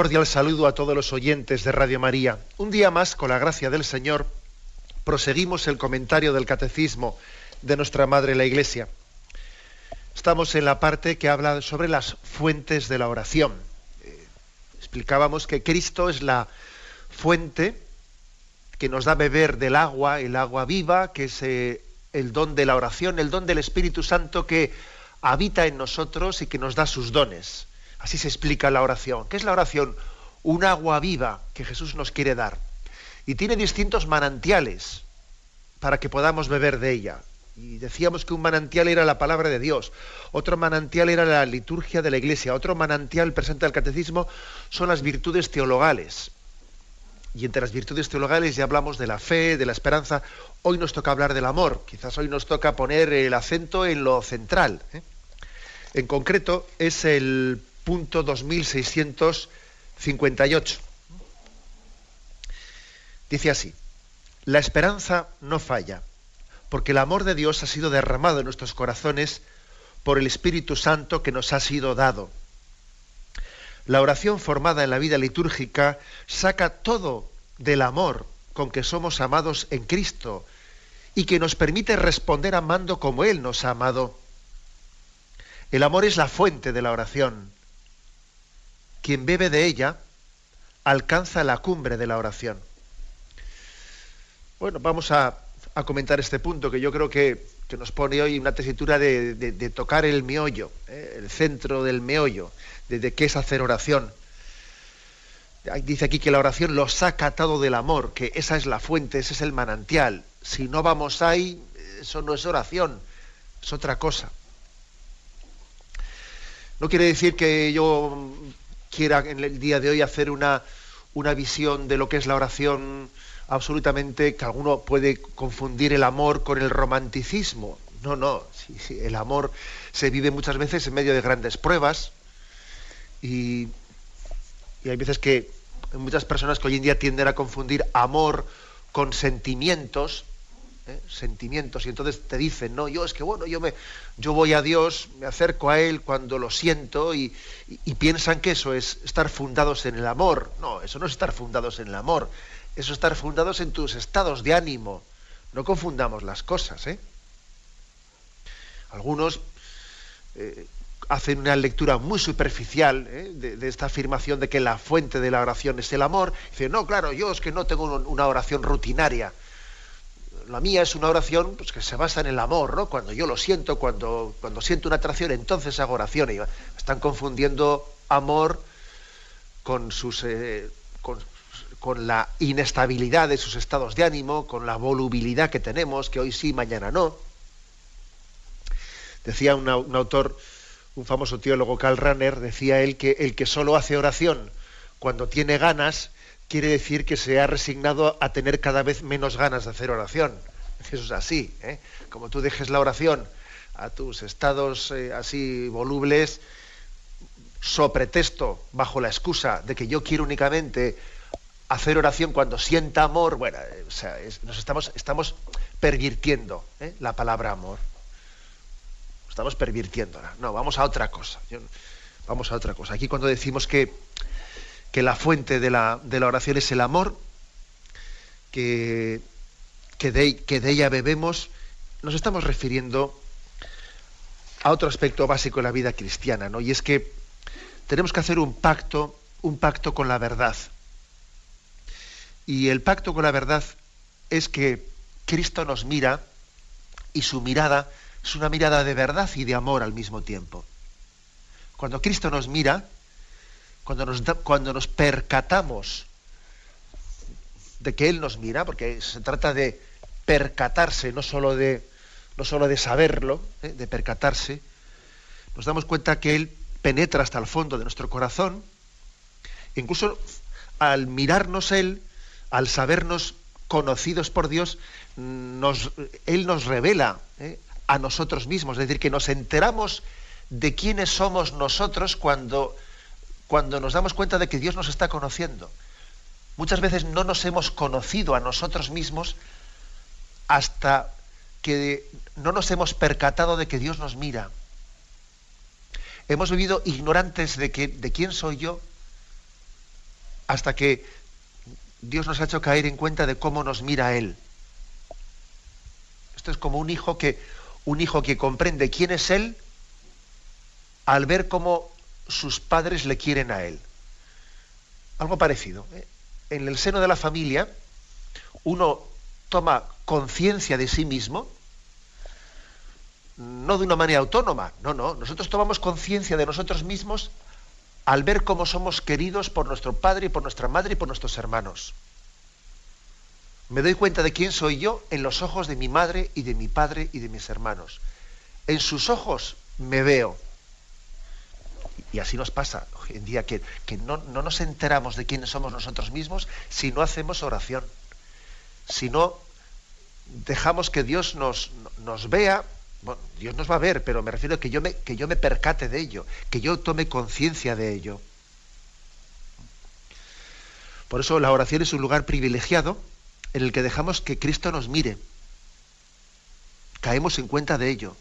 Cordial saludo a todos los oyentes de Radio María. Un día más, con la gracia del Señor, proseguimos el comentario del Catecismo de nuestra Madre la Iglesia. Estamos en la parte que habla sobre las fuentes de la oración. Eh, explicábamos que Cristo es la fuente que nos da beber del agua, el agua viva, que es eh, el don de la oración, el don del Espíritu Santo que habita en nosotros y que nos da sus dones. Así se explica la oración. ¿Qué es la oración? Un agua viva que Jesús nos quiere dar. Y tiene distintos manantiales para que podamos beber de ella. Y decíamos que un manantial era la palabra de Dios, otro manantial era la liturgia de la iglesia, otro manantial presente al catecismo son las virtudes teologales. Y entre las virtudes teologales ya hablamos de la fe, de la esperanza. Hoy nos toca hablar del amor. Quizás hoy nos toca poner el acento en lo central. ¿eh? En concreto, es el punto 2658. Dice así, la esperanza no falla, porque el amor de Dios ha sido derramado en nuestros corazones por el Espíritu Santo que nos ha sido dado. La oración formada en la vida litúrgica saca todo del amor con que somos amados en Cristo y que nos permite responder amando como Él nos ha amado. El amor es la fuente de la oración quien bebe de ella alcanza la cumbre de la oración. Bueno, vamos a, comentar este punto que yo creo que, nos pone hoy una tesitura de, tocar el meollo, ¿eh? el centro del meollo, de, qué es hacer oración. Dice aquí que la oración lo saca todo del amor, que esa es la fuente, ese es el manantial. Si no vamos ahí, eso no es oración, es otra cosa. No quiere decir que yo quiera en el día de hoy hacer una, una visión de lo que es la oración absolutamente que alguno puede confundir el amor con el romanticismo. No, no, el amor se vive muchas veces en medio de grandes pruebas y, y hay veces que hay muchas personas que hoy en día tienden a confundir amor con sentimientos ¿eh? sentimientos, y entonces te dicen, no, yo es que bueno, yo me yo voy a Dios, me acerco a Él cuando lo siento, y, piensan que eso es estar fundados en el amor. No, eso no es estar fundados en el amor, eso es estar fundados en tus estados de ánimo. No confundamos las cosas, ¿eh? Algunos eh, hacen una lectura muy superficial de, de, esta afirmación de que la fuente de la oración es el amor. Dicen, no, claro, yo es que no tengo una oración rutinaria la mía es una oración pues, que se basa en el amor, ¿no? Cuando yo lo siento, cuando, cuando siento una atracción, entonces hago oración. Y están confundiendo amor con, sus, eh, con, la inestabilidad de sus estados de ánimo, con la volubilidad que tenemos, que hoy sí, mañana no. Decía un autor, un famoso teólogo, Karl Rahner, decía él que el que solo hace oración cuando tiene ganas quiere decir que se ha resignado a tener cada vez menos ganas de hacer oración. Eso es así. ¿eh? Como tú dejes la oración a tus estados eh, así volubles, pretexto, bajo la excusa de que yo quiero únicamente hacer oración cuando sienta amor, bueno, eh, o sea, nos estamos, estamos pervirtiendo la palabra amor. Estamos pervirtiéndola. No, vamos a otra cosa. vamos a otra cosa. Aquí cuando decimos que que la fuente de la, de la oración es el amor, que, que, de, que de ella bebemos, nos estamos refiriendo a otro aspecto básico de la vida cristiana, ¿no? Y es que tenemos que hacer un pacto, un pacto con la verdad. Y el pacto con la verdad es que Cristo nos mira y su mirada es una mirada de verdad y de amor al mismo tiempo. Cuando Cristo nos mira, cuando nos, cuando nos percatamos de que Él nos mira, porque se trata de percatarse, no solo de, no solo de saberlo, ¿eh? de percatarse, nos damos cuenta que Él penetra hasta el fondo de nuestro corazón incluso al mirarnos Él, al sabernos conocidos por Dios, nos, Él nos revela ¿eh? a nosotros mismos, es decir, que nos enteramos de quiénes somos nosotros cuando, cuando nos damos cuenta de que Dios nos está conociendo. Muchas veces no nos hemos conocido a nosotros mismos hasta que no nos hemos percatado de que Dios nos mira. Hemos vivido ignorantes de, que, de quién soy yo hasta que Dios nos ha hecho caer en cuenta de cómo nos mira Él. Esto es como un hijo que, un hijo que comprende quién es Él al ver cómo sus padres le quieren a Él. Algo parecido. ¿eh? En el seno de la familia, uno toma conciencia de sí mismo, no de una manera autónoma, no, no, nosotros tomamos conciencia de nosotros mismos al ver cómo somos queridos por nuestro padre y por nuestra madre y por nuestros hermanos. Me doy cuenta de quién soy yo en los ojos de mi madre y de mi padre y de mis hermanos. En sus ojos me veo. Y así nos pasa hoy en día, que, no, no, nos enteramos de quiénes somos nosotros mismos si no hacemos oración. Si no dejamos que Dios nos, nos vea bueno, Dios nos va a ver, pero me refiero a que yo me, que yo me percate de ello, que yo tome conciencia de ello. Por eso la oración es un lugar privilegiado en el que dejamos que Cristo nos mire. Caemos en cuenta de ello,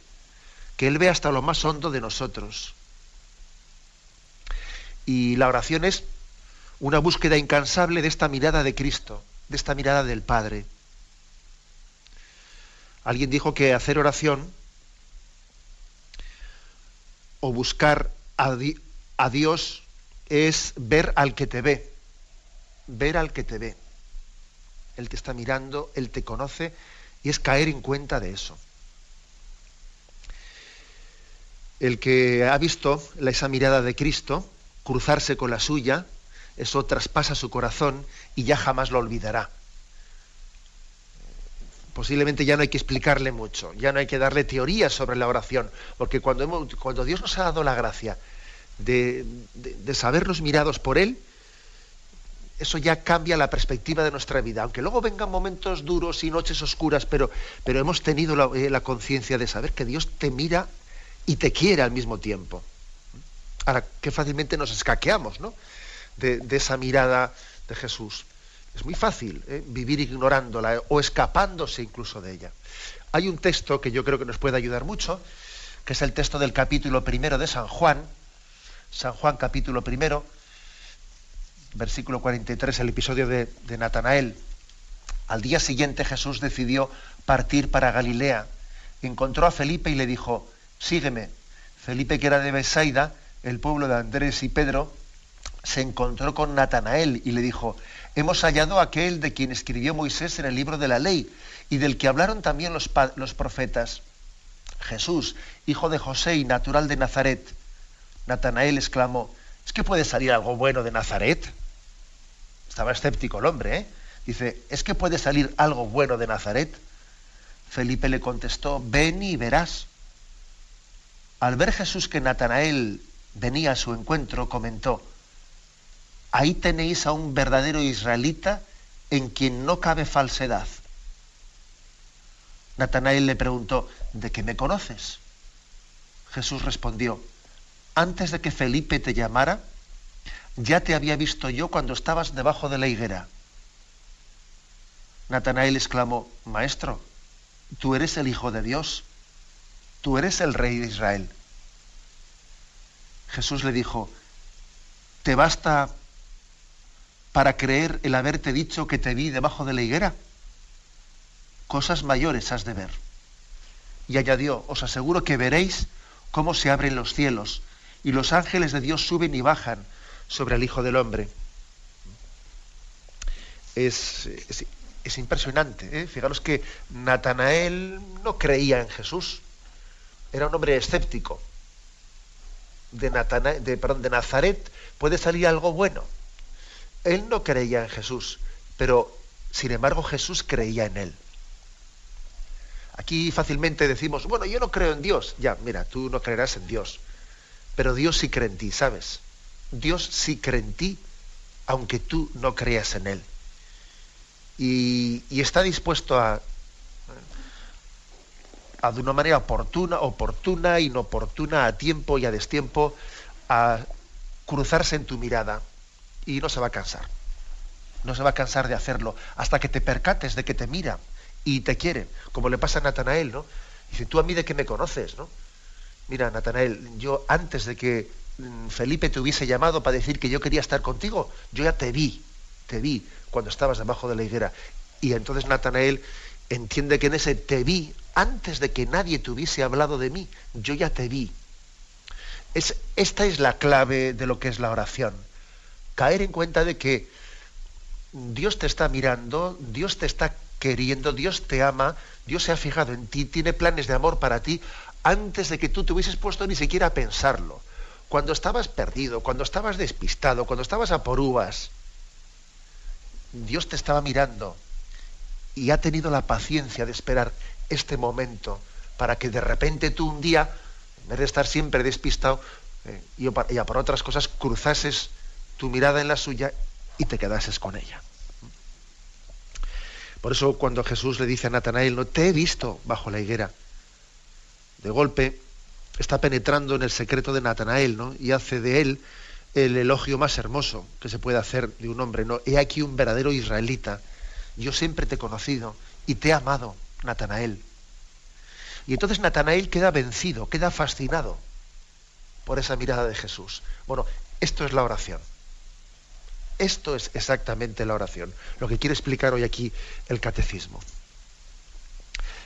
que Él ve hasta lo más hondo de nosotros. Y la oración es una búsqueda incansable de esta mirada de Cristo, de esta mirada del Padre. Alguien dijo que hacer oración o buscar a, Dios es ver al que te ve, ver al que te ve. Él te está mirando, Él te conoce y es caer en cuenta de eso. El que ha visto esa mirada de Cristo cruzarse con la suya, eso traspasa su corazón y ya jamás lo olvidará posiblemente ya no hay que explicarle mucho, ya no hay que darle teorías sobre la oración, porque cuando, Dios nos ha dado la gracia de, sabernos mirados por Él, eso ya cambia la perspectiva de nuestra vida, aunque luego vengan momentos duros y noches oscuras, pero, pero hemos tenido la, eh, conciencia de saber que Dios te mira y te quiere al mismo tiempo. Ahora, qué fácilmente nos escaqueamos ¿no? de esa mirada de Jesús. Es muy fácil ¿eh? vivir ignorándola ¿eh? o escapándose incluso de ella. Hay un texto que yo creo que nos puede ayudar mucho, que es el texto del capítulo primero de San Juan, San Juan capítulo primero, versículo 43, el episodio de, de Natanael. Al día siguiente Jesús decidió partir para Galilea. Encontró a Felipe y le dijo, sígueme. Felipe, que era de Besaida, el pueblo de Andrés y Pedro, se encontró con Natanael y le dijo, hemos hallado aquel de quien escribió Moisés en el libro de la ley y del que hablaron también los, profetas. Jesús, hijo de José y natural de Nazaret. Natanael exclamó, ¿es que puede salir algo bueno de Nazaret? Estaba escéptico el hombre, ¿eh? Dice, ¿es que puede salir algo bueno de Nazaret? Felipe le contestó, ven y verás. Al ver Jesús que Natanael venía a su encuentro, comentó, Ahí tenéis a un verdadero israelita en quien no cabe falsedad. Natanael le preguntó, ¿de qué me conoces? Jesús respondió, antes de que Felipe te llamara, ya te había visto yo cuando estabas debajo de la higuera. Natanael exclamó, Maestro, tú eres el Hijo de Dios, tú eres el Rey de Israel. Jesús le dijo, ¿te basta para creer el haberte dicho que te vi debajo de la higuera? Cosas mayores has de ver. Y añadió, os aseguro que veréis cómo se abren los cielos y los ángeles de Dios suben y bajan sobre el Hijo del Hombre. Es, es, impresionante. ¿eh? Fijaros que Natanael no creía en Jesús. Era un hombre escéptico. De, Nazaret puede salir algo bueno él no creía en Jesús, pero sin embargo Jesús creía en él. Aquí fácilmente decimos, bueno, yo no creo en Dios. Ya, mira, tú no creerás en Dios, pero Dios sí cree en ti, ¿sabes? Dios sí cree en ti aunque tú no creas en Él. Y, está dispuesto a, de una manera oportuna, oportuna, inoportuna, a tiempo y a destiempo, a cruzarse en tu mirada. Y no se va a cansar. No se va a cansar de hacerlo hasta que te percates de que te mira y te quiere, como le pasa a Natanael, ¿no? Dice, tú a mí de qué me conoces, ¿no? Mira, Natanael, yo antes de que mm, Felipe te hubiese llamado para decir que yo quería estar contigo, yo ya te vi, te vi cuando estabas debajo de la higuera. Y entonces Natanael entiende que en ese te vi, antes de que nadie te hubiese hablado de mí, yo ya te vi. Es, esta es la clave de lo que es la oración. Caer en cuenta de que Dios te está mirando, Dios te está queriendo, Dios te ama, Dios se ha fijado en ti, tiene planes de amor para ti, antes de que tú te hubieses puesto ni siquiera a pensarlo. Cuando estabas perdido, cuando estabas despistado, cuando estabas a por uvas, Dios te estaba mirando y ha tenido la paciencia de esperar este momento para que de repente tú un día, en vez de estar siempre despistado eh, y, a por otras cosas, cruzases tu mirada en la suya y te quedases con ella. Por eso cuando Jesús le dice a Natanael, no te he visto bajo la higuera, de golpe está penetrando en el secreto de Natanael, ¿no? Y hace de él el elogio más hermoso que se puede hacer de un hombre, ¿no? He aquí un verdadero israelita. Yo siempre te he conocido y te he amado, Natanael. Y entonces Natanael queda vencido, queda fascinado por esa mirada de Jesús. Bueno, esto es la oración. Esto es exactamente la oración, lo que quiere explicar hoy aquí el catecismo.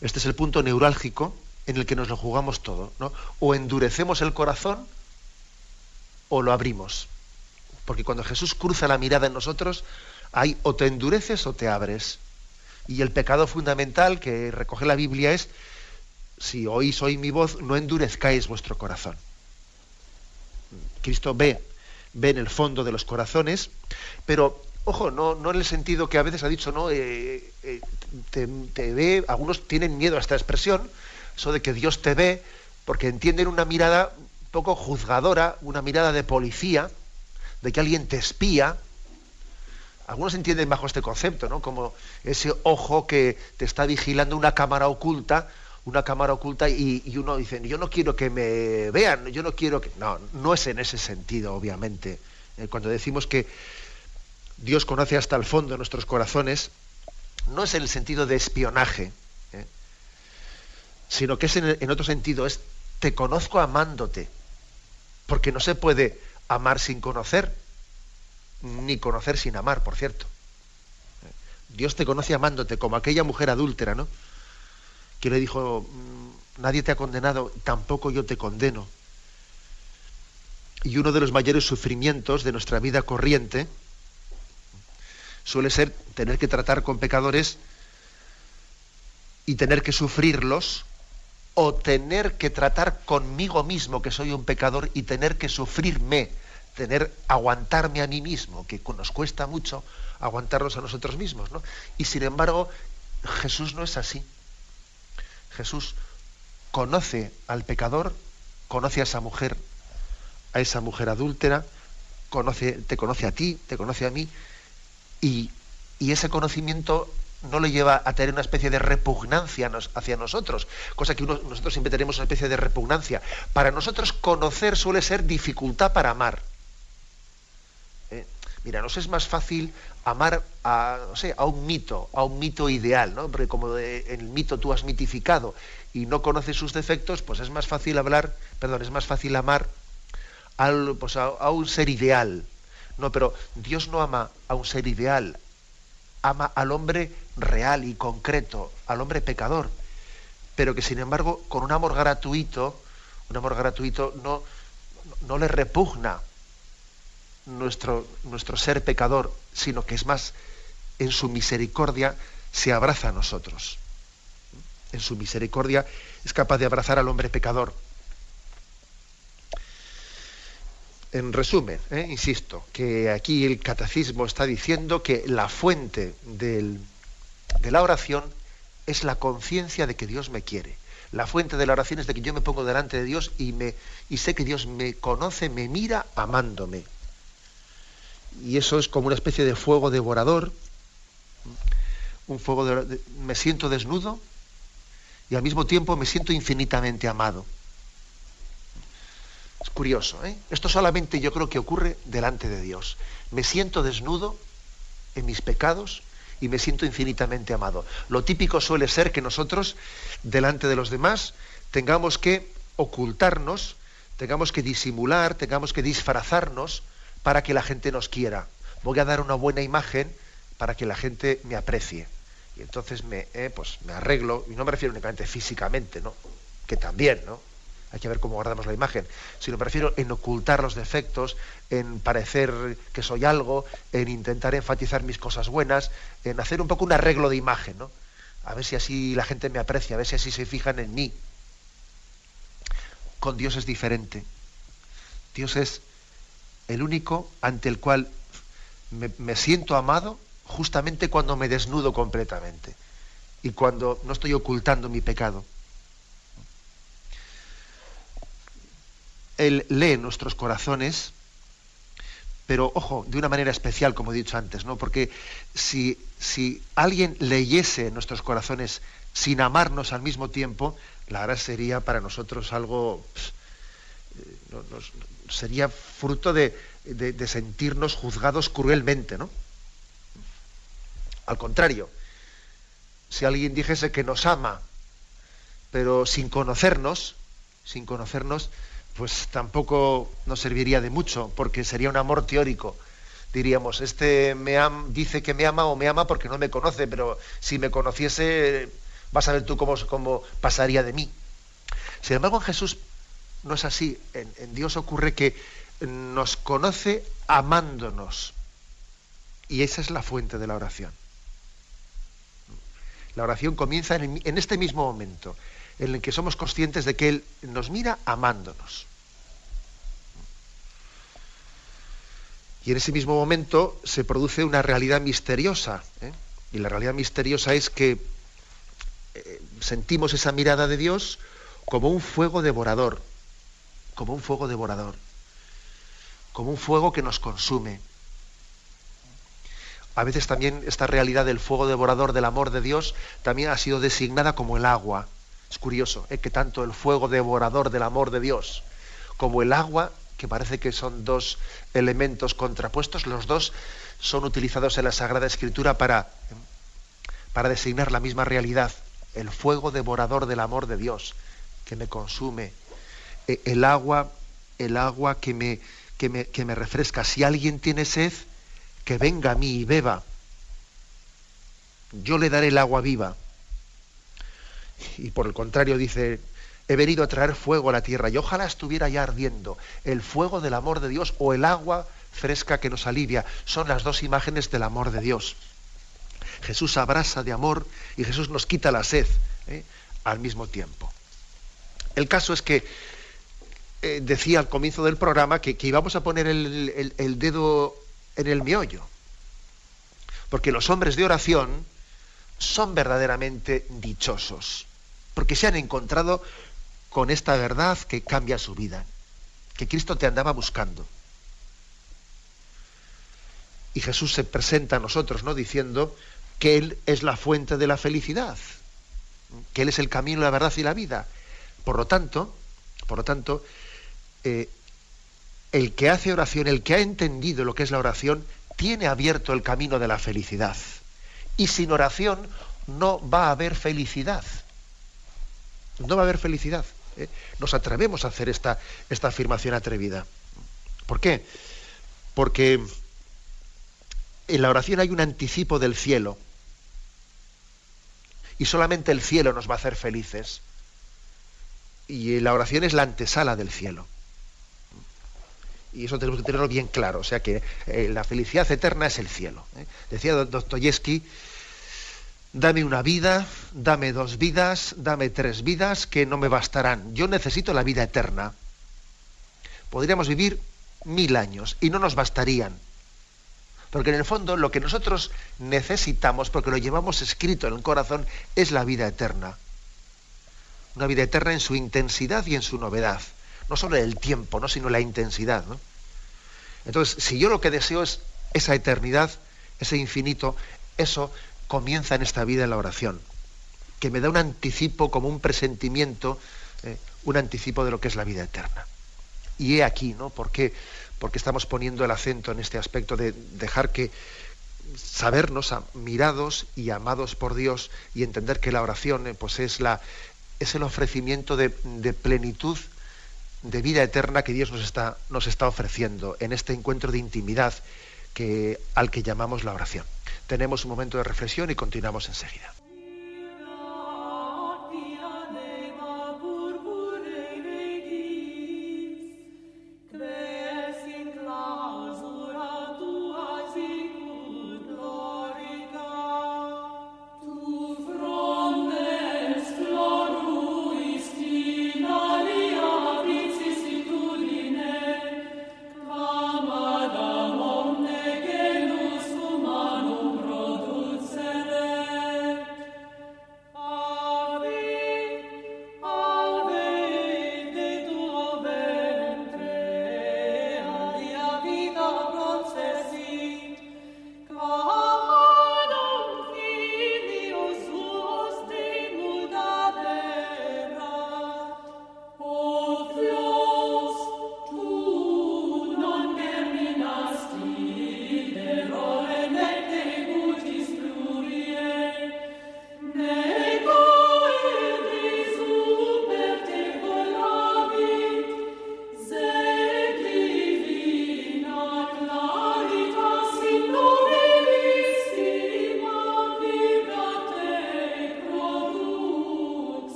Este es el punto neurálgico en el que nos lo jugamos todo, ¿no? O endurecemos el corazón o lo abrimos. Porque cuando Jesús cruza la mirada en nosotros, hay o te endureces o te abres. Y el pecado fundamental que recoge la Biblia es, si oís hoy mi voz, no endurezcáis vuestro corazón. Cristo ve, ve en el fondo de los corazones, pero ojo, no, no en el sentido que a veces ha dicho, no, eh, eh, te, te, ve, algunos tienen miedo a esta expresión, eso de que Dios te ve, porque entienden una mirada poco juzgadora, una mirada de policía, de que alguien te espía. Algunos entienden bajo este concepto, ¿no? Como ese ojo que te está vigilando una cámara oculta, una cámara oculta y, uno dice, yo no quiero que me vean, yo no quiero que... No, no es en ese sentido, obviamente. Eh, cuando decimos que Dios conoce hasta el fondo nuestros corazones, no es en el sentido de espionaje, sino que es en, otro sentido, es te conozco amándote, porque no se puede amar sin conocer, ni conocer sin amar, por cierto. Dios te conoce amándote, como aquella mujer adúltera, ¿no? Que le dijo, mm, nadie te ha condenado, tampoco yo te condeno. Y uno de los mayores sufrimientos de nuestra vida corriente suele ser tener que tratar con pecadores y tener que sufrirlos o tener que tratar conmigo mismo, que soy un pecador, y tener que sufrirme, tener, aguantarme a mí mismo, que nos cuesta mucho aguantarnos a nosotros mismos. ¿no? Y sin embargo, Jesús no es así. Jesús conoce al pecador, conoce a esa mujer, a esa mujer adúltera, conoce, te conoce a ti, te conoce a mí, y, y ese conocimiento no le lleva a tener una especie de repugnancia hacia nosotros, cosa que nosotros siempre tenemos una especie de repugnancia. Para nosotros conocer suele ser dificultad para amar. Mira, nos es más fácil amar a, a un mito, a un mito ideal, ¿no? Porque como en el mito tú has mitificado y no conoces sus defectos, pues es más fácil hablar, perdón, es más fácil amar pues a un ser ideal. No, pero Dios no ama a un ser ideal, ama al hombre real y concreto, al hombre pecador, pero que sin embargo con un amor gratuito, un amor gratuito no, no le repugna nuestro, nuestro ser pecador, sino que es más, en su misericordia se abraza a nosotros. En su misericordia es capaz de abrazar al hombre pecador. En resumen, ¿eh? insisto, que aquí el catecismo está diciendo que la fuente del, de la oración es la conciencia de que Dios me quiere. La fuente de la oración es de que yo me pongo delante de Dios y, me, y sé que Dios me conoce, me mira amándome. Y eso es como una especie de fuego devorador, un fuego de, me siento desnudo y al mismo tiempo me siento infinitamente amado. Es curioso, ¿eh? Esto solamente yo creo que ocurre delante de Dios. Me siento desnudo en mis pecados y me siento infinitamente amado. Lo típico suele ser que nosotros, delante de los demás, tengamos que ocultarnos, tengamos que disimular, tengamos que disfrazarnos para que la gente nos quiera. Voy a dar una buena imagen para que la gente me aprecie. Y entonces me, eh, pues me arreglo, y no me refiero únicamente físicamente, ¿no? que también, ¿no? hay que ver cómo guardamos la imagen, sino me refiero en ocultar los defectos, en parecer que soy algo, en intentar enfatizar mis cosas buenas, en hacer un poco un arreglo de imagen, ¿no? A ver si así la gente me aprecia, a ver si así se fijan en mí. Con Dios es diferente. Dios es el único ante el cual me, siento amado justamente cuando me desnudo completamente y cuando no estoy ocultando mi pecado. Él lee nuestros corazones, pero ojo, de una manera especial, como he dicho antes, ¿no? Porque si, si alguien leyese nuestros corazones sin amarnos al mismo tiempo, la verdad sería para nosotros algo. Eh, sería fruto de, de, sentirnos juzgados cruelmente, ¿no? Al contrario, si alguien dijese que nos ama, pero sin conocernos, sin conocernos, pues tampoco nos serviría de mucho, porque sería un amor teórico. Diríamos, este me dice que me ama o me ama porque no me conoce, pero si me conociese, vas a ver tú cómo, cómo pasaría de mí. Sin embargo, en Jesús no es así. En, Dios ocurre que nos conoce amándonos. Y esa es la fuente de la oración. La oración comienza en este mismo momento, en el que somos conscientes de que Él nos mira amándonos. Y en ese mismo momento se produce una realidad misteriosa. ¿eh? Y la realidad misteriosa es que eh, sentimos esa mirada de Dios como un fuego devorador, como un fuego devorador, como un fuego que nos consume. A veces también esta realidad del fuego devorador del amor de Dios también ha sido designada como el agua. Es curioso ¿eh? que tanto el fuego devorador del amor de Dios como el agua, que parece que son dos elementos contrapuestos, los dos son utilizados en la Sagrada Escritura para, para designar la misma realidad, el fuego devorador del amor de Dios, que me consume, el agua, el agua que me, que me, que me refresca. Si alguien tiene sed, que venga a mí y beba. Yo le daré el agua viva y por el contrario dice, he venido a traer fuego a la tierra y ojalá estuviera ya ardiendo el fuego del amor de Dios o el agua fresca que nos alivia. Son las dos imágenes del amor de Dios. Jesús abraza de amor y Jesús nos quita la sed ¿eh? al mismo tiempo. El caso es que eh, decía al comienzo del programa que, íbamos a poner el dedo en el miollo. Porque los hombres de oración, son verdaderamente dichosos, porque se han encontrado con esta verdad que cambia su vida, que Cristo te andaba buscando. Y Jesús se presenta a nosotros, ¿no? Diciendo que Él es la fuente de la felicidad, que Él es el camino, la verdad y la vida. Por lo tanto, por lo tanto, el que hace oración, el que ha entendido lo que es la oración, tiene abierto el camino de la felicidad. Y sin oración no va a haber felicidad. No va a haber felicidad. ¿eh? Nos atrevemos a hacer esta, esta afirmación atrevida. ¿Por qué? Porque en la oración hay un anticipo del cielo. Y solamente el cielo nos va a hacer felices. Y la oración es la antesala del cielo. Y eso tenemos que tenerlo bien claro. O sea que eh, la felicidad eterna es el cielo. ¿eh? Decía Dostoyevsky, dame una vida, dame dos vidas, dame tres vidas que no me bastarán. Yo necesito la vida eterna. Podríamos vivir mil años y no nos bastarían. Porque en el fondo lo que nosotros necesitamos, porque lo llevamos escrito en el corazón, es la vida eterna. Una vida eterna en su intensidad y en su novedad no solo el tiempo, ¿no? sino la intensidad. Entonces, si yo lo que deseo es esa eternidad, ese infinito, eso comienza en esta vida en la oración, que me da un anticipo como un presentimiento, eh, un anticipo de lo que es la vida eterna. Y he aquí, ¿no? ¿Por qué? Porque estamos poniendo el acento en este aspecto de dejar que sabernos mirados y amados por Dios y entender que la oración eh, pues es, la, es el ofrecimiento de, plenitud de vida eterna que Dios nos está, nos está ofreciendo en este encuentro de intimidad que, al que llamamos la oración. Tenemos un momento de reflexión y continuamos enseguida.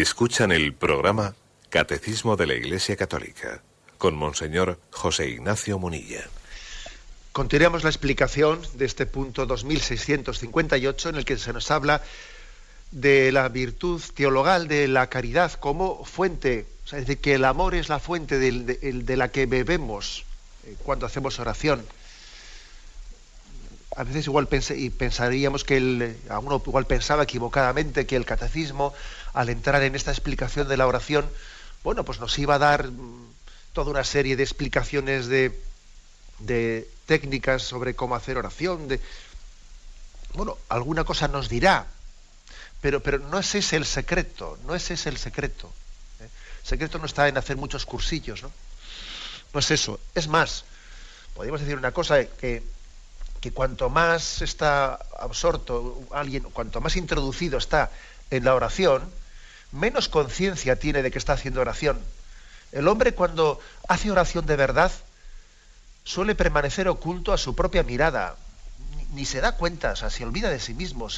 Escuchan el programa Catecismo de la Iglesia Católica con Monseñor José Ignacio Munilla. Continuamos la explicación de este punto 2658 en el que se nos habla de la virtud teologal de la caridad como fuente, o sea, es decir, que el amor es la fuente de, la que bebemos eh, cuando hacemos oración. A veces igual y pensaríamos que el, a uno igual pensaba equivocadamente que el catecismo al entrar en esta explicación de la oración, bueno, pues nos iba a dar mm, toda una serie de explicaciones de, de técnicas sobre cómo hacer oración, de bueno, alguna cosa nos dirá, pero, pero no es ese el secreto, no es ese el secreto. ¿eh? El secreto no está en hacer muchos cursillos, ¿no? No es eso. Es más, podríamos decir una cosa que, que cuanto más está absorto alguien, cuanto más introducido está en la oración, menos conciencia tiene de que está haciendo oración. El hombre cuando hace oración de verdad suele permanecer oculto a su propia mirada, ni, se da cuenta, o sea, se olvida de sí mismo,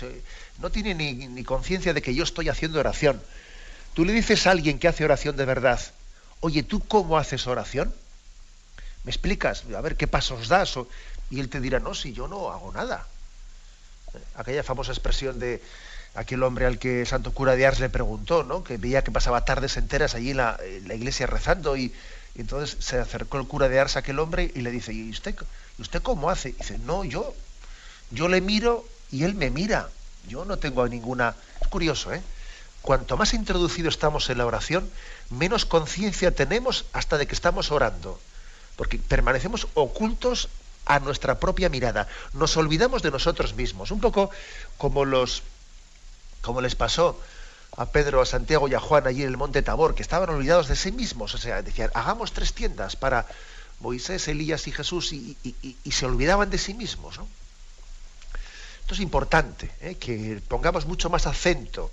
no tiene ni, ni conciencia de que yo estoy haciendo oración. Tú le dices a alguien que hace oración de verdad, oye, ¿tú cómo haces oración? ¿Me explicas? A ver, ¿qué pasos das? Y él te dirá, no, si yo no hago nada. Aquella famosa expresión de, aquel hombre al que Santo Cura de Ars le preguntó, ¿no? que veía que pasaba tardes enteras allí en la, iglesia rezando y, entonces se acercó el cura de Ars a aquel hombre y le dice, ¿y usted, ¿y usted cómo hace? Dice, no, yo, yo le miro y él me mira, yo no tengo ninguna... Es curioso, ¿eh? Cuanto más introducido estamos en la oración, menos conciencia tenemos hasta de que estamos orando, porque permanecemos ocultos a nuestra propia mirada, nos olvidamos de nosotros mismos, un poco como los como les pasó a Pedro, a Santiago y a Juan allí en el monte Tabor, que estaban olvidados de sí mismos. O sea, decían, hagamos tres tiendas para Moisés, Elías y Jesús, y, se olvidaban de sí mismos. ¿no? Esto es importante, ¿eh? que pongamos mucho más acento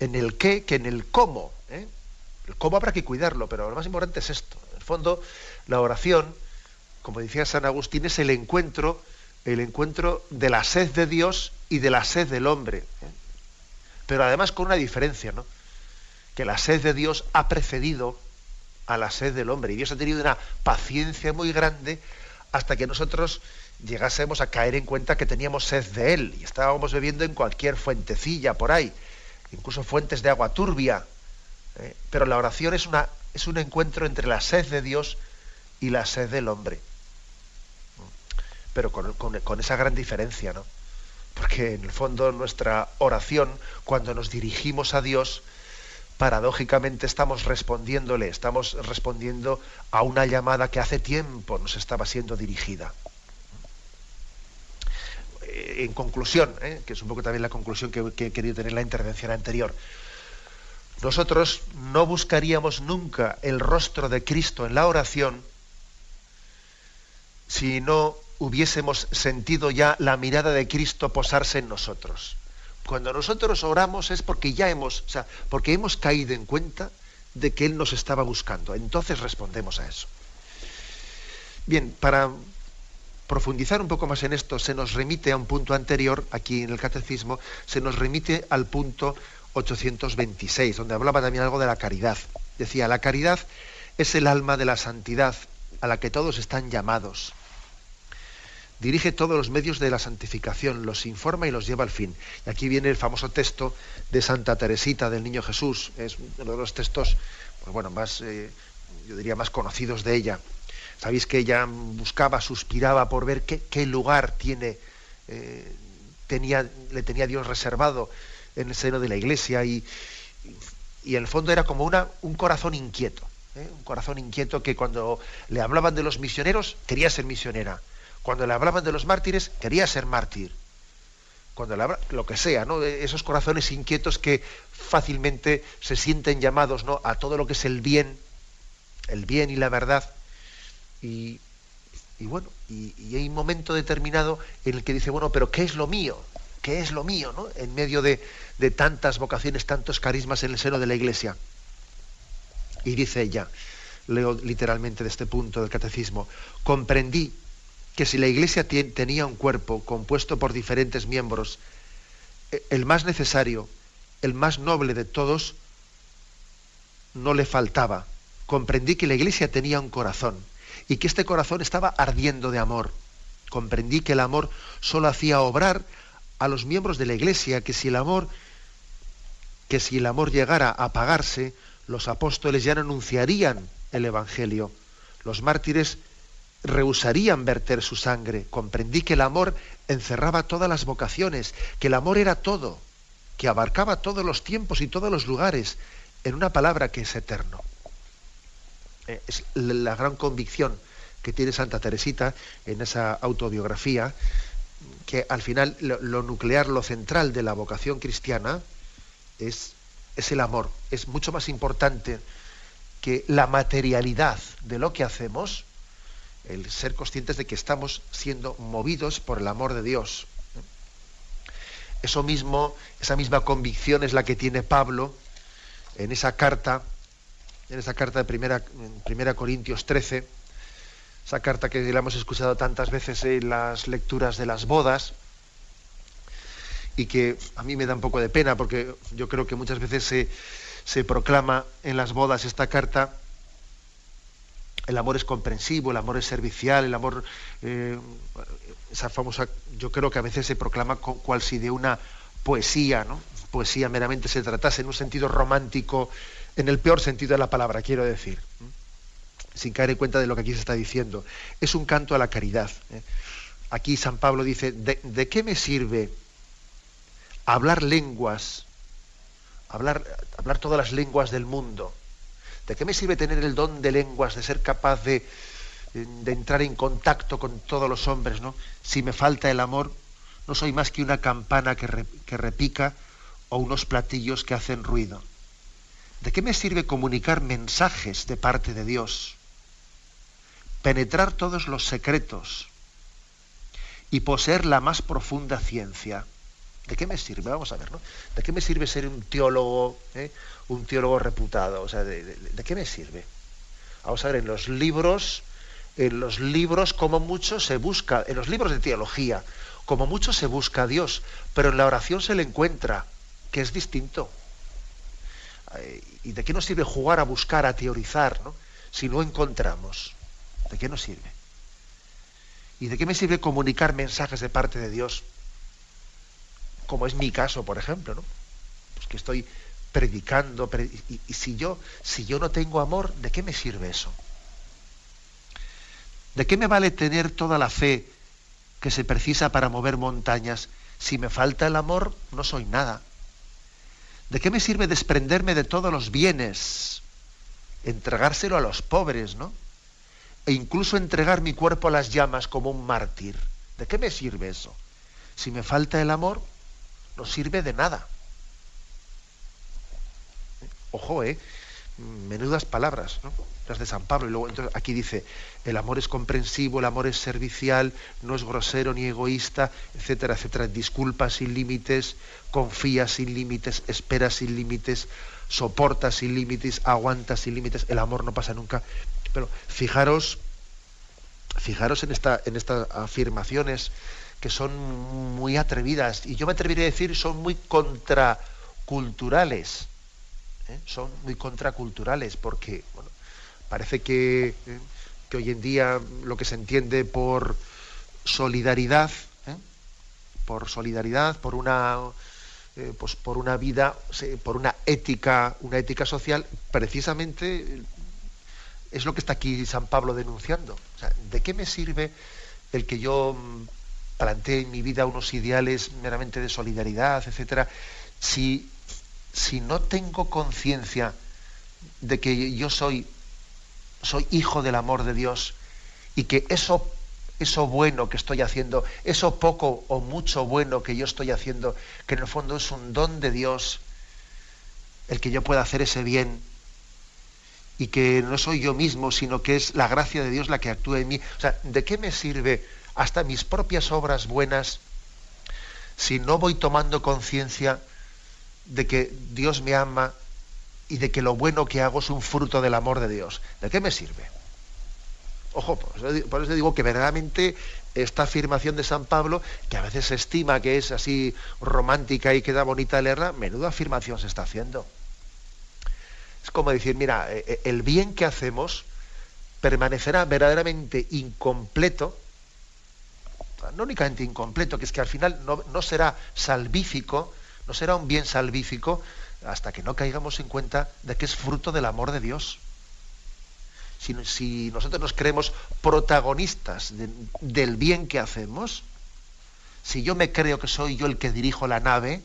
en el qué que en el cómo. ¿eh? El cómo habrá que cuidarlo, pero lo más importante es esto. En el fondo, la oración, como decía San Agustín, es el encuentro, el encuentro de la sed de Dios y de la sed del hombre. ¿eh? pero además con una diferencia, ¿no? Que la sed de Dios ha precedido a la sed del hombre. Y Dios ha tenido una paciencia muy grande hasta que nosotros llegásemos a caer en cuenta que teníamos sed de Él y estábamos bebiendo en cualquier fuentecilla por ahí, incluso fuentes de agua turbia. ¿eh? Pero la oración es, una, es un encuentro entre la sed de Dios y la sed del hombre. Pero con, con esa gran diferencia, ¿no? Porque en el fondo nuestra oración, cuando nos dirigimos a Dios, paradójicamente estamos respondiéndole, estamos respondiendo a una llamada que hace tiempo nos estaba siendo dirigida. Eh, en conclusión, eh, que es un poco también la conclusión que, que he querido tener en la intervención anterior, nosotros no buscaríamos nunca el rostro de Cristo en la oración si no hubiésemos sentido ya la mirada de Cristo posarse en nosotros. Cuando nosotros oramos es porque ya hemos, o sea, porque hemos caído en cuenta de que Él nos estaba buscando. Entonces respondemos a eso. Bien, para profundizar un poco más en esto, se nos remite a un punto anterior, aquí en el Catecismo, se nos remite al punto 826, donde hablaba también algo de la caridad. Decía, la caridad es el alma de la santidad a la que todos están llamados dirige todos los medios de la santificación, los informa y los lleva al fin. Y aquí viene el famoso texto de Santa Teresita del Niño Jesús. Es uno de los textos, pues bueno, más, eh, yo diría, más conocidos de ella. Sabéis que ella buscaba, suspiraba por ver qué, lugar tiene, eh, tenía, le tenía Dios reservado en el seno de la iglesia y, y en el fondo era como una, un corazón inquieto. ¿eh? Un corazón inquieto que cuando le hablaban de los misioneros quería ser misionera cuando le hablaban de los mártires, quería ser mártir. Cuando le lo que sea, ¿no? Esos corazones inquietos que fácilmente se sienten llamados a todo lo que es el bien, el bien y la verdad. Y, bueno, y, hay un momento determinado en el que dice, bueno, pero ¿qué es lo mío? ¿Qué es lo mío? ¿no? En medio de, de tantas vocaciones, tantos carismas en el seno de la iglesia. Y dice ella, leo literalmente de este punto del catecismo, comprendí que si la Iglesia tenía un cuerpo compuesto por diferentes miembros, e, el más necesario, el más noble de todos, no le faltaba. Comprendí que la Iglesia tenía un corazón y que este corazón estaba ardiendo de amor. Comprendí que el amor solo hacía obrar a los miembros de la Iglesia, que si el amor que si el amor llegara a apagarse, los apóstoles ya no anunciarían el evangelio. Los mártires rehusarían verter su sangre. Comprendí que el amor encerraba todas las vocaciones, que el amor era todo, que abarcaba todos los tiempos y todos los lugares, en una palabra que es eterno. Eh, es la gran convicción que tiene Santa Teresita en esa autobiografía, que al final lo, nuclear, lo central de la vocación cristiana es, es el amor. Es mucho más importante que la materialidad de lo que hacemos, el ser conscientes de que estamos siendo movidos por el amor de Dios. Eso mismo, esa misma convicción es la que tiene Pablo en esa carta, en esa carta de primera, primera Corintios 13, esa carta que la hemos escuchado tantas veces en las lecturas de las bodas, y que a mí me da un poco de pena porque yo creo que muchas veces se, se proclama en las bodas esta carta el amor es comprensivo, el amor es servicial, el amor, eh, esa famosa, yo creo que a veces se proclama cual si de una poesía, ¿no? Poesía meramente se tratase en un sentido romántico, en el peor sentido de la palabra, quiero decir, sin caer en cuenta de lo que aquí se está diciendo. Es un canto a la caridad. ¿eh? Aquí San Pablo dice, ¿de, qué me sirve hablar lenguas, hablar, hablar todas las lenguas del mundo? ¿De qué me sirve tener el don de lenguas, de ser capaz de, entrar en contacto con todos los hombres, ¿no? Si me falta el amor, no soy más que una campana que, que repica o unos platillos que hacen ruido. ¿De qué me sirve comunicar mensajes de parte de Dios? Penetrar todos los secretos y poseer la más profunda ciencia. ¿De qué me sirve? Vamos a ver, ¿no? ¿De qué me sirve ser un teólogo, eh? un teólogo reputado? O sea, ¿de, qué me sirve? Vamos a ver, en los libros, en los libros como mucho se busca, en los libros de teología, como mucho se busca a Dios, pero en la oración se le encuentra, que es distinto. ¿Y de qué nos sirve jugar a buscar, a teorizar, ¿no? si no encontramos? ¿De qué nos sirve? ¿Y de qué me sirve comunicar mensajes de parte de Dios? Como es mi caso, por ejemplo, ¿no? Pues que estoy predicando, y, y, si yo, si yo no tengo amor, ¿de qué me sirve eso? ¿De qué me vale tener toda la fe que se precisa para mover montañas? Si me falta el amor, no soy nada. ¿De qué me sirve desprenderme de todos los bienes? Entregárselo a los pobres, ¿no? E incluso entregar mi cuerpo a las llamas como un mártir. ¿De qué me sirve eso? Si me falta el amor, no sirve de nada. Ojo, ¿eh? Menudas palabras, ¿no? Las de San Pablo. Y luego entonces, aquí dice, el amor es comprensivo, el amor es servicial, no es grosero ni egoísta, etcétera, etcétera. Disculpa sin límites, confía sin límites, espera sin límites, soporta sin límites, aguanta sin límites. El amor no pasa nunca. Pero fijaros, fijaros en, esta, en estas afirmaciones que son muy atrevidas y yo me atrevería a decir son muy contraculturales. ¿eh? Son muy contraculturales porque bueno, parece que, ¿eh? que, hoy en día lo que se entiende por solidaridad, ¿eh? por solidaridad, por una pues por una vida, por una ética, una ética social, precisamente es lo que está aquí San Pablo denunciando. ¿De qué me sirve el que yo plantee en mi vida unos ideales meramente de solidaridad, etcétera, si, si no tengo conciencia de que yo soy, soy hijo del amor de Dios y que eso, eso bueno que estoy haciendo, eso poco o mucho bueno que yo estoy haciendo, que en el fondo es un don de Dios, el que yo pueda hacer ese bien y que no soy yo mismo, sino que es la gracia de Dios la que actúa en mí. O sea, ¿de qué me sirve hasta mis propias obras buenas si no voy tomando conciencia de que Dios me ama y de que lo bueno que hago es un fruto del amor de Dios? ¿De qué me sirve? Ojo, por eso, digo que verdaderamente esta afirmación de San Pablo, que a veces se estima que es así romántica y queda bonita leerla, menuda afirmación se está haciendo. Es como decir, mira, eh, eh, el bien que hacemos permanecerá verdaderamente incompleto, no únicamente incompleto, que es que al final no, será salvífico, no será un bien salvífico hasta que no caigamos en cuenta de que es fruto del amor de Dios. Si, nosotros nos creemos protagonistas del bien que hacemos, si yo me creo que soy yo el que dirijo la nave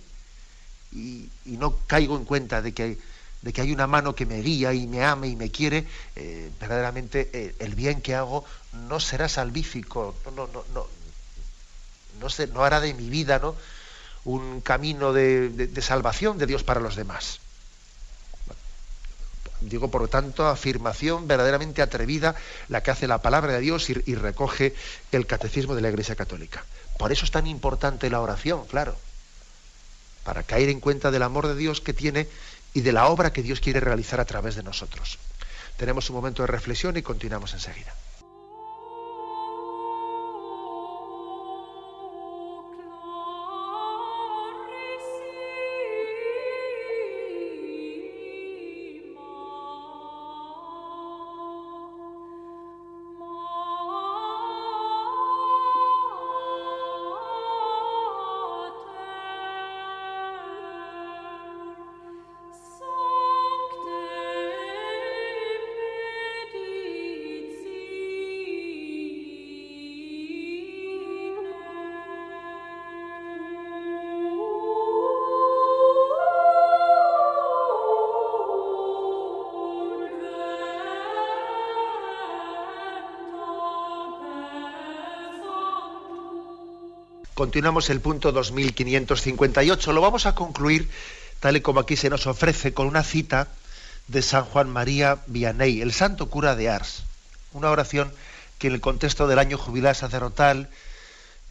y no caigo en cuenta de que de que hay una mano que me guía y me ama y me quiere, eh, verdaderamente eh, el bien que hago no será salvífico, no, no, no, no, no hará de mi vida ¿no? un camino de, salvación de Dios para los demás. Digo, por lo tanto, afirmación verdaderamente atrevida la que hace la palabra de Dios y, y recoge el catecismo de la Iglesia Católica. Por eso es tan importante la oración, claro, para caer en cuenta del amor de Dios que tiene y de la obra que Dios quiere realizar a través de nosotros. Tenemos un momento de reflexión y continuamos enseguida. Continuamos el punto 2558. Lo vamos a concluir tal y como aquí se nos ofrece con una cita de San Juan María Vianney, el santo cura de Ars. Una oración que en el contexto del año jubilar sacerdotal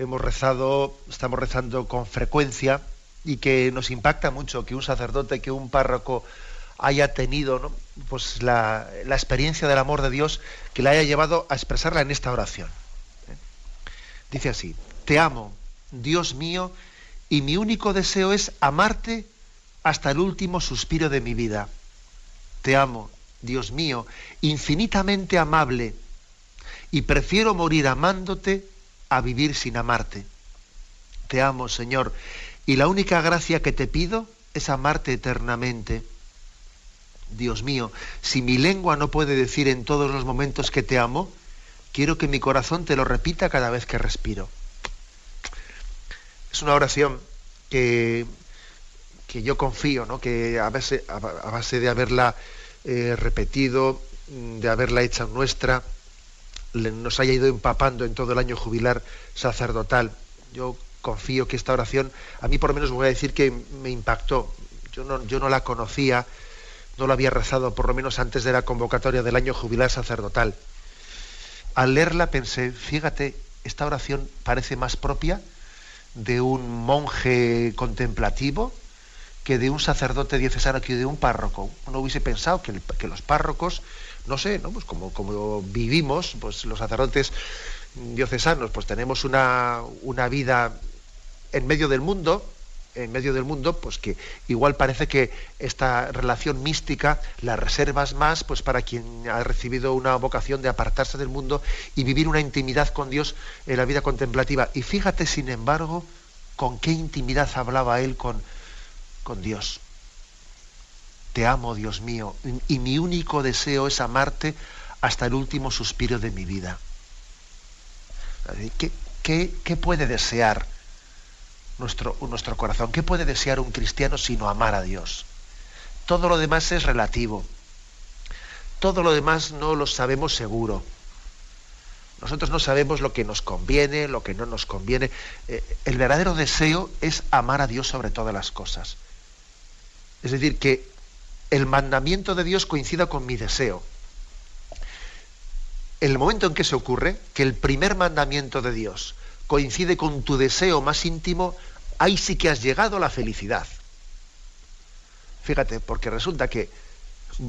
hemos rezado, estamos rezando con frecuencia y que nos impacta mucho que un sacerdote, que un párroco haya tenido pues la, la, experiencia del amor de Dios que le haya llevado a expresarla en esta oración. ¿eh? Dice así, te amo, Dios mío, y mi único deseo es amarte hasta el último suspiro de mi vida. Te amo, Dios mío, infinitamente amable, y prefiero morir amándote a vivir sin amarte. Te amo, Señor, y la única gracia que te pido es amarte eternamente. Dios mío, si mi lengua no puede decir en todos los momentos que te amo, quiero que mi corazón te lo repita cada vez que respiro. Es una oración que, que yo confío, ¿no? que a base, a base de haberla eh, repetido, de haberla hecha nuestra, nos haya ido empapando en todo el año jubilar sacerdotal. Yo confío que esta oración, a mí por lo menos voy a decir que me impactó. Yo no, yo no la conocía, no la había rezado por lo menos antes de la convocatoria del año jubilar sacerdotal. Al leerla pensé, fíjate, esta oración parece más propia de un monje contemplativo que de un sacerdote diocesano que de un párroco. Uno hubiese pensado que, los párrocos, no sé, ¿no? Pues como, como, vivimos, pues los sacerdotes diocesanos, pues tenemos una, una vida en medio del mundo, en medio del mundo, pues que igual parece que esta relación mística la reservas más pues para quien ha recibido una vocación de apartarse del mundo y vivir una intimidad con Dios en la vida contemplativa. Y fíjate, sin embargo, con qué intimidad hablaba él con, con Dios. Te amo, Dios mío, y mi único deseo es amarte hasta el último suspiro de mi vida. ¿Qué, qué, puede desear nuestro, nuestro corazón? ¿Qué puede desear un cristiano sino amar a Dios? Todo lo demás es relativo. Todo lo demás no lo sabemos seguro. Nosotros no sabemos lo que nos conviene, lo que no nos conviene. Eh, el verdadero deseo es amar a Dios sobre todas las cosas. Es decir, que el mandamiento de Dios coincida con mi deseo. El momento en que se ocurre, que el primer mandamiento de Dios coincide con tu deseo más íntimo, ahí sí que has llegado a la felicidad. Fíjate, porque resulta que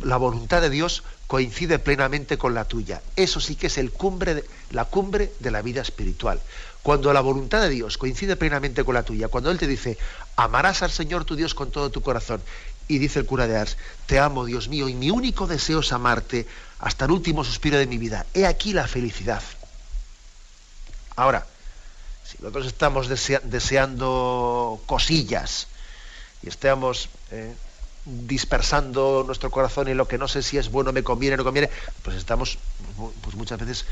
la voluntad de Dios coincide plenamente con la tuya. Eso sí que es el cumbre la cumbre de la vida espiritual. Cuando la voluntad de Dios coincide plenamente con la tuya, cuando Él te dice, amarás al Señor tu Dios con todo tu corazón, y dice el cura de Ars, te amo Dios mío, y mi único deseo es amarte hasta el último suspiro de mi vida. He aquí la felicidad. Ahora, si nosotros estamos deseando cosillas y estamos eh, dispersando nuestro corazón en lo que no sé si es bueno, me conviene, no conviene, pues estamos pues muchas veces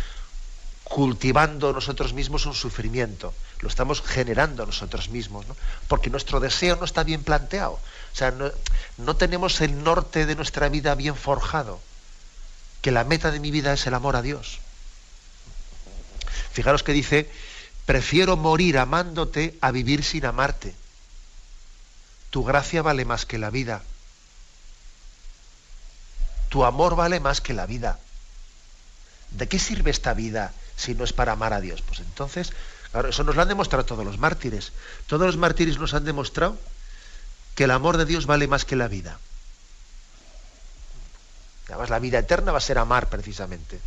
cultivando nosotros mismos un sufrimiento, lo estamos generando nosotros mismos, ¿no? porque nuestro deseo no está bien planteado, o sea, no, tenemos el norte de nuestra vida bien forjado, que la meta de mi vida es el amor a Dios. Fijaros que dice, prefiero morir amándote a vivir sin amarte. Tu gracia vale más que la vida. Tu amor vale más que la vida. ¿De qué sirve esta vida si no es para amar a Dios? Pues entonces, claro, eso nos lo han demostrado todos los mártires. Todos los mártires nos han demostrado que el amor de Dios vale más que la vida. Además, la vida eterna va a ser amar precisamente.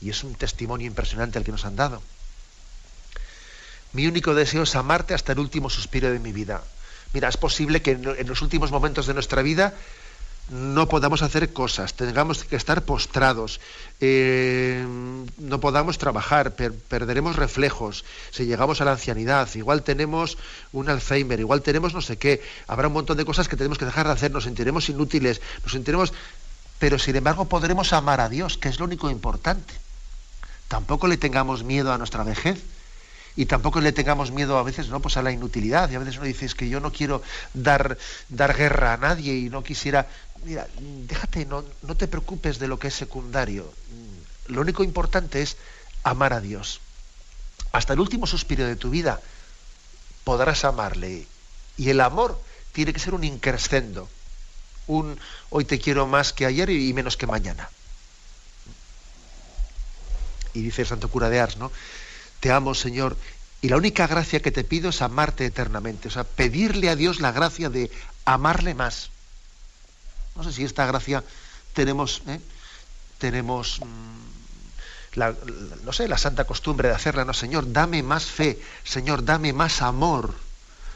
Y es un testimonio impresionante el que nos han dado. Mi único deseo es amarte hasta el último suspiro de mi vida. Mira, es posible que en los últimos momentos de nuestra vida no podamos hacer cosas, tengamos que estar postrados, eh, no podamos trabajar, perderemos reflejos, si llegamos a la ancianidad, igual tenemos un Alzheimer, igual tenemos no sé qué, habrá un montón de cosas que tenemos que dejar de hacer, nos sentiremos inútiles, nos sentiremos, pero sin embargo podremos amar a Dios, que es lo único importante. Tampoco le tengamos miedo a nuestra vejez y tampoco le tengamos miedo a veces no pues a la inutilidad y a veces uno dice es que yo no quiero dar dar guerra a nadie y no quisiera mira, déjate, no, no te preocupes de lo que es secundario. Lo único importante es amar a Dios. Hasta el último suspiro de tu vida podrás amarle. Y el amor tiene que ser un increscendo. Un hoy te quiero más que ayer y menos que mañana. Y dice el santo cura de Ars, ¿no? Te amo, Señor, y la única gracia que te pido es amarte eternamente. O sea, pedirle a Dios la gracia de amarle más. No sé si esta gracia tenemos, ¿eh? tenemos mm, la, no sé, la santa costumbre de hacerla, no, Señor, dame más fe, Señor, dame más amor,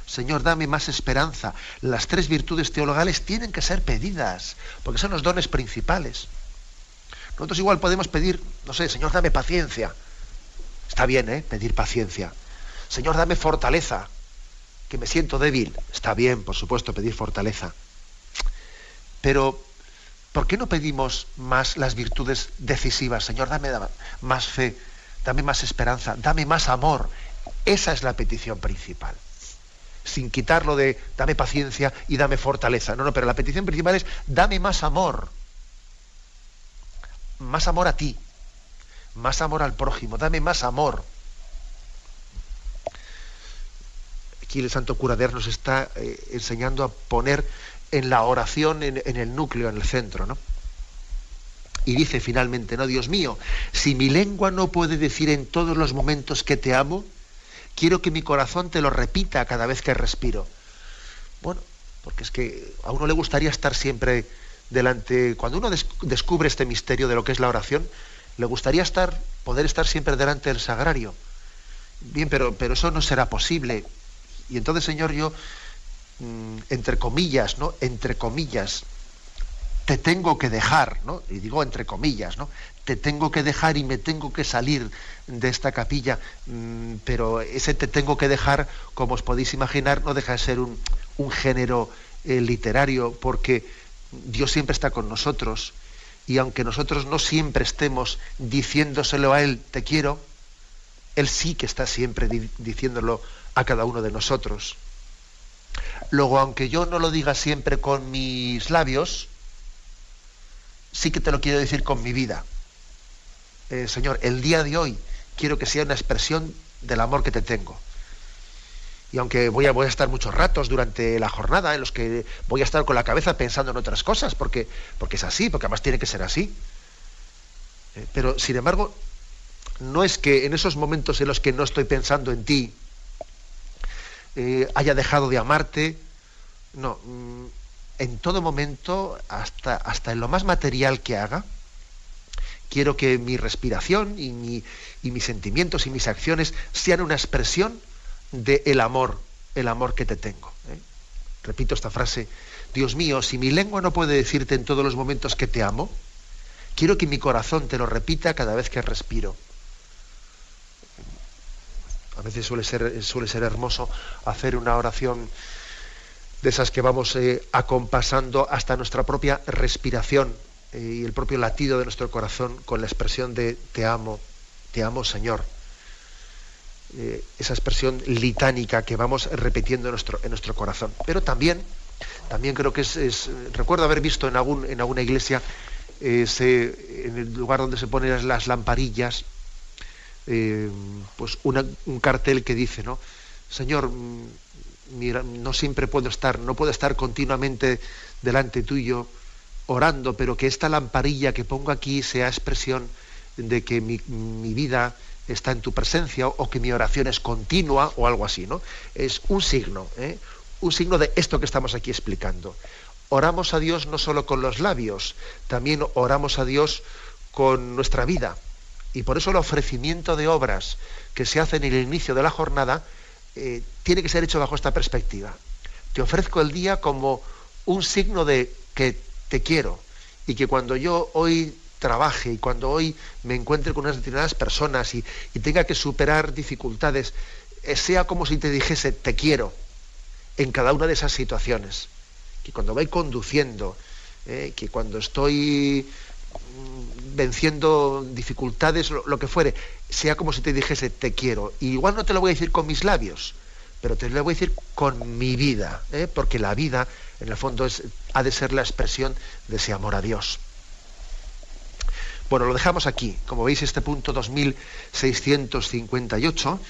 Señor, dame más esperanza. Las tres virtudes teologales tienen que ser pedidas, porque son los dones principales. Nosotros igual podemos pedir, no sé, Señor, dame paciencia. Está bien, ¿eh? Pedir paciencia. Señor, dame fortaleza, que me siento débil. Está bien, por supuesto, pedir fortaleza. Pero, ¿por qué no pedimos más las virtudes decisivas? Señor, dame más fe, dame más esperanza, dame más amor. Esa es la petición principal. Sin quitarlo de dame paciencia y dame fortaleza. No, no, pero la petición principal es dame más amor. Más amor a ti. Más amor al prójimo. Dame más amor. Aquí el santo curader nos está eh, enseñando a poner en la oración en, en, el núcleo, en el centro, ¿no? Y dice finalmente, no, Dios mío, si mi lengua no puede decir en todos los momentos que te amo, quiero que mi corazón te lo repita cada vez que respiro. Bueno, porque es que a uno le gustaría estar siempre delante, cuando uno descubre este misterio de lo que es la oración, le gustaría estar, poder estar siempre delante del sagrario. Bien, pero, pero eso no será posible. Y entonces, Señor, yo, mm, entre comillas, ¿no? Entre comillas, te tengo que dejar, ¿no? Y digo entre comillas, ¿no? Te tengo que dejar y me tengo que salir de esta capilla, mm, pero ese te tengo que dejar, como os podéis imaginar, no deja de ser un, género eh, literario, porque Dios siempre está con nosotros y aunque nosotros no siempre estemos diciéndoselo a Él, te quiero, Él sí que está siempre diciéndolo a cada uno de nosotros. Luego, aunque yo no lo diga siempre con mis labios, sí que te lo quiero decir con mi vida. Eh, Señor, el día de hoy quiero que sea una expresión del amor que te tengo. Y aunque voy a, estar muchos ratos durante la jornada en los que voy a estar con la cabeza pensando en otras cosas, porque, porque es así, porque además tiene que ser así. Eh, pero, sin embargo, no es que en esos momentos en los que no estoy pensando en ti, eh, haya dejado de amarte. No, mm, en todo momento, hasta, hasta en lo más material que haga, quiero que mi respiración y, mis sentimientos y mis acciones sean una expresión del el amor, el amor que te tengo. ¿eh? Repito esta frase, Dios mío, si mi lengua no puede decirte en todos los momentos que te amo, quiero que mi corazón te lo repita cada vez que respiro. A veces suele ser, suele ser hermoso hacer una oración de esas que vamos eh, acompasando hasta nuestra propia respiración eh, y el propio latido de nuestro corazón con la expresión de te amo, te amo Señor. Eh, esa expresión litánica que vamos repitiendo en nuestro, en nuestro corazón. Pero también, también creo que es, recuerdo haber visto en, algún, en alguna iglesia, en el lugar donde se ponen las lamparillas, pues un cartel que dice, ¿no? Señor, mira, no siempre puedo estar, no puedo estar continuamente delante tuyo orando, pero que esta lamparilla que pongo aquí sea expresión de que mi, vida está en tu presencia o que mi oración es continua o algo así, ¿no? Es un signo, ¿eh? un signo de esto que estamos aquí explicando. Oramos a Dios no solo con los labios, también oramos a Dios con nuestra vida. Y por eso el ofrecimiento de obras que se hacen en el inicio de la jornada eh, tiene que ser hecho bajo esta perspectiva. Te ofrezco el día como un signo de que te quiero y que cuando yo hoy trabaje y cuando hoy me encuentre con unas determinadas personas y, tenga que superar dificultades, eh, sea como si te dijese te quiero en cada una de esas situaciones. Que cuando voy conduciendo, eh, que cuando estoy mm, venciendo dificultades, lo, que fuere, sea como si te dijese te quiero. Y igual no te lo voy a decir con mis labios, pero te lo voy a decir con mi vida, ¿eh? porque la vida, en el fondo, ha de ser la expresión de ese amor a Dios. Bueno, lo dejamos aquí. Como veis, este punto 2658,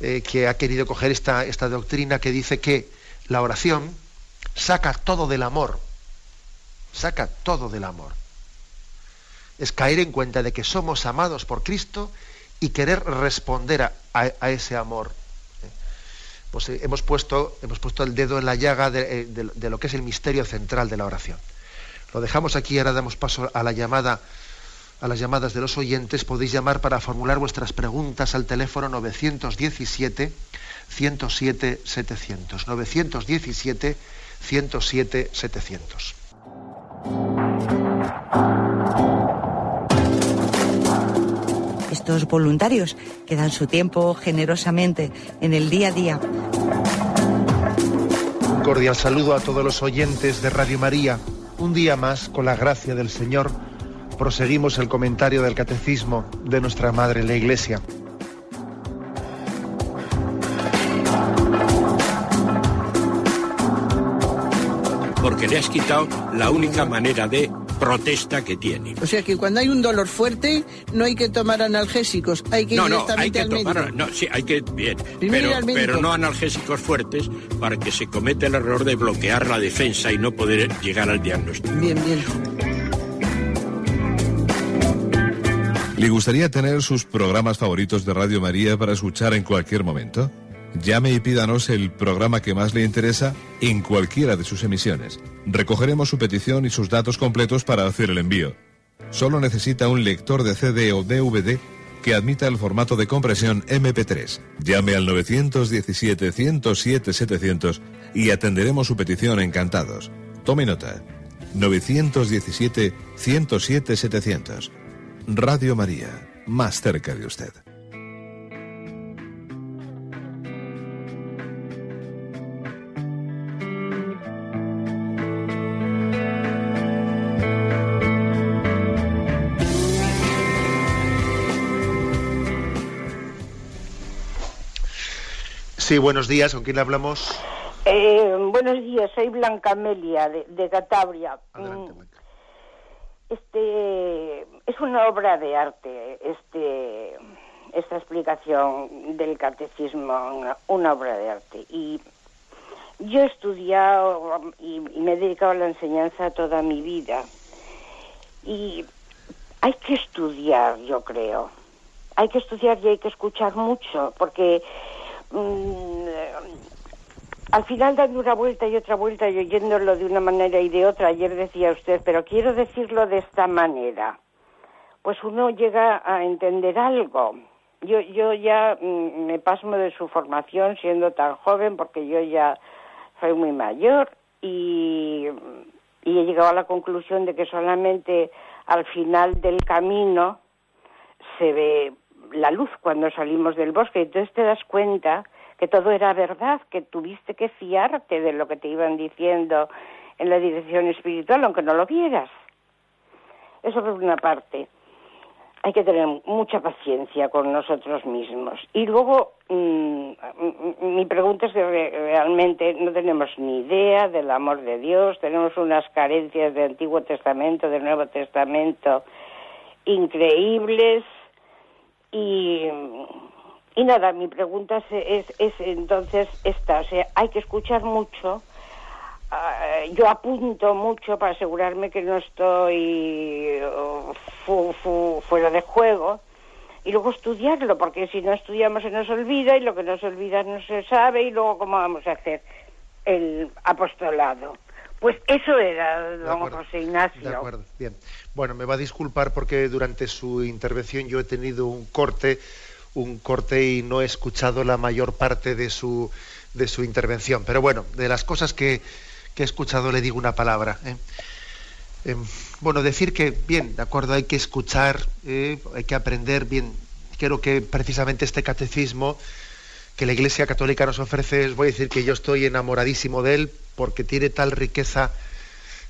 eh, que ha querido coger esta, doctrina que dice que la oración saca todo del amor, saca todo del amor. Es caer en cuenta de que somos amados por Cristo y querer responder a, ese amor. Pues eh, hemos, puesto, hemos puesto el dedo en la llaga eh, de, lo que es el misterio central de la oración. Lo dejamos aquí ahora damos paso a la llamada a las llamadas de los oyentes, podéis llamar para formular vuestras preguntas al teléfono 917 107 700. 917 107 700. Estos voluntarios que dan su tiempo generosamente en el día a día. Un cordial saludo a todos los oyentes de Radio María. Un día más, con la gracia del Señor, proseguimos el comentario del Catecismo de nuestra Madre la Iglesia. Porque le has quitado la única manera de protesta que tiene. O sea que cuando hay un dolor fuerte no hay que tomar analgésicos, hay que ir no, no, directamente hay que al tomar, médico. no, sí, hay que bien, Primero ir pero no analgésicos fuertes para que se cometa el error de bloquear la defensa y no poder llegar al diagnóstico. Bien, bien. ¿Le gustaría tener sus programas favoritos de Radio María para escuchar en cualquier momento? Llame y pídanos el programa que más le interesa en cualquiera de sus emisiones. Recogeremos su petición y sus datos completos para hacer el envío. Solo necesita un lector de CD o DVD que admita el formato de compresión MP3. Llame al 917-107-700 y atenderemos su petición encantados. Tome nota. 917-107-700. Radio María, más cerca de usted. Sí, buenos días, ¿con quién hablamos? Eh, buenos días, soy Blanca Amelia de, de Cantabria. Adelante, Blanca. Este es una obra de arte, este esta explicación del catecismo, una, obra de arte. Y yo he estudiado y, me he dedicado a la enseñanza toda mi vida. Y hay que estudiar, yo creo. Hay que estudiar y hay que escuchar mucho, porque mm, al final dando una vuelta y otra vuelta y oyéndolo de una manera y de otra, ayer decía usted, pero quiero decirlo de esta manera, pues uno llega a entender algo. Yo, yo ya mm, me pasmo de su formación siendo tan joven porque yo ya soy muy mayor y, y he llegado a la conclusión de que solamente al final del camino se ve la luz cuando salimos del bosque. Entonces te das cuenta que todo era verdad, que tuviste que fiarte de lo que te iban diciendo en la dirección espiritual, aunque no lo vieras. Eso por una parte. Hay que tener mucha paciencia con nosotros mismos. Y luego, mm, mm, mi pregunta es que re- realmente no tenemos ni idea del amor de Dios, tenemos unas carencias del Antiguo Testamento, del Nuevo Testamento increíbles y, y nada, mi pregunta es, es, es entonces esta, o sea, hay que escuchar mucho, ah, yo apunto mucho para asegurarme que no estoy uh, fu- fu- fuera de juego y luego estudiarlo, porque si no estudiamos se nos olvida y lo que nos olvida no se sabe y luego cómo vamos a hacer el apostolado. Pues eso era, don acuerdo, José Ignacio. De acuerdo, bien. Bueno, me va a disculpar porque durante su intervención yo he tenido un corte, un corte y no he escuchado la mayor parte de su, de su intervención. Pero bueno, de las cosas que, que he escuchado le digo una palabra. ¿eh? Em, bueno, decir que, bien, de acuerdo, hay que escuchar, eh, hay que aprender, bien, creo que precisamente este catecismo que la Iglesia Católica nos ofrece, voy a decir que yo estoy enamoradísimo de él porque tiene tal riqueza,